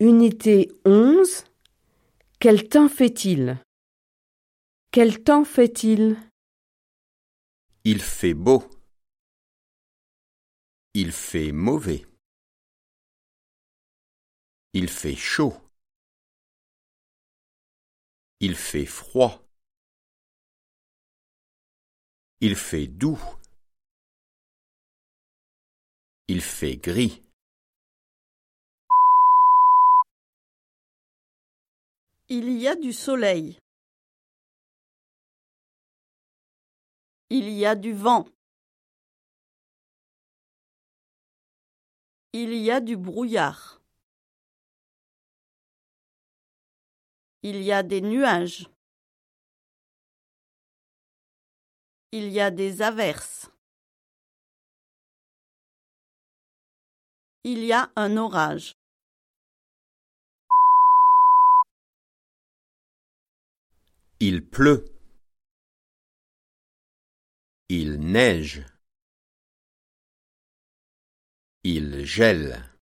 Unité 11. Quel temps fait-il? Quel temps fait-il? Il fait beau. Il fait mauvais. Il fait chaud. Il fait froid. Il fait doux. Il fait gris. Il y a du soleil. Il y a du vent. Il y a du brouillard. Il y a des nuages. Il y a des averses. Il y a un orage. Il pleut. Il neige. Il gèle.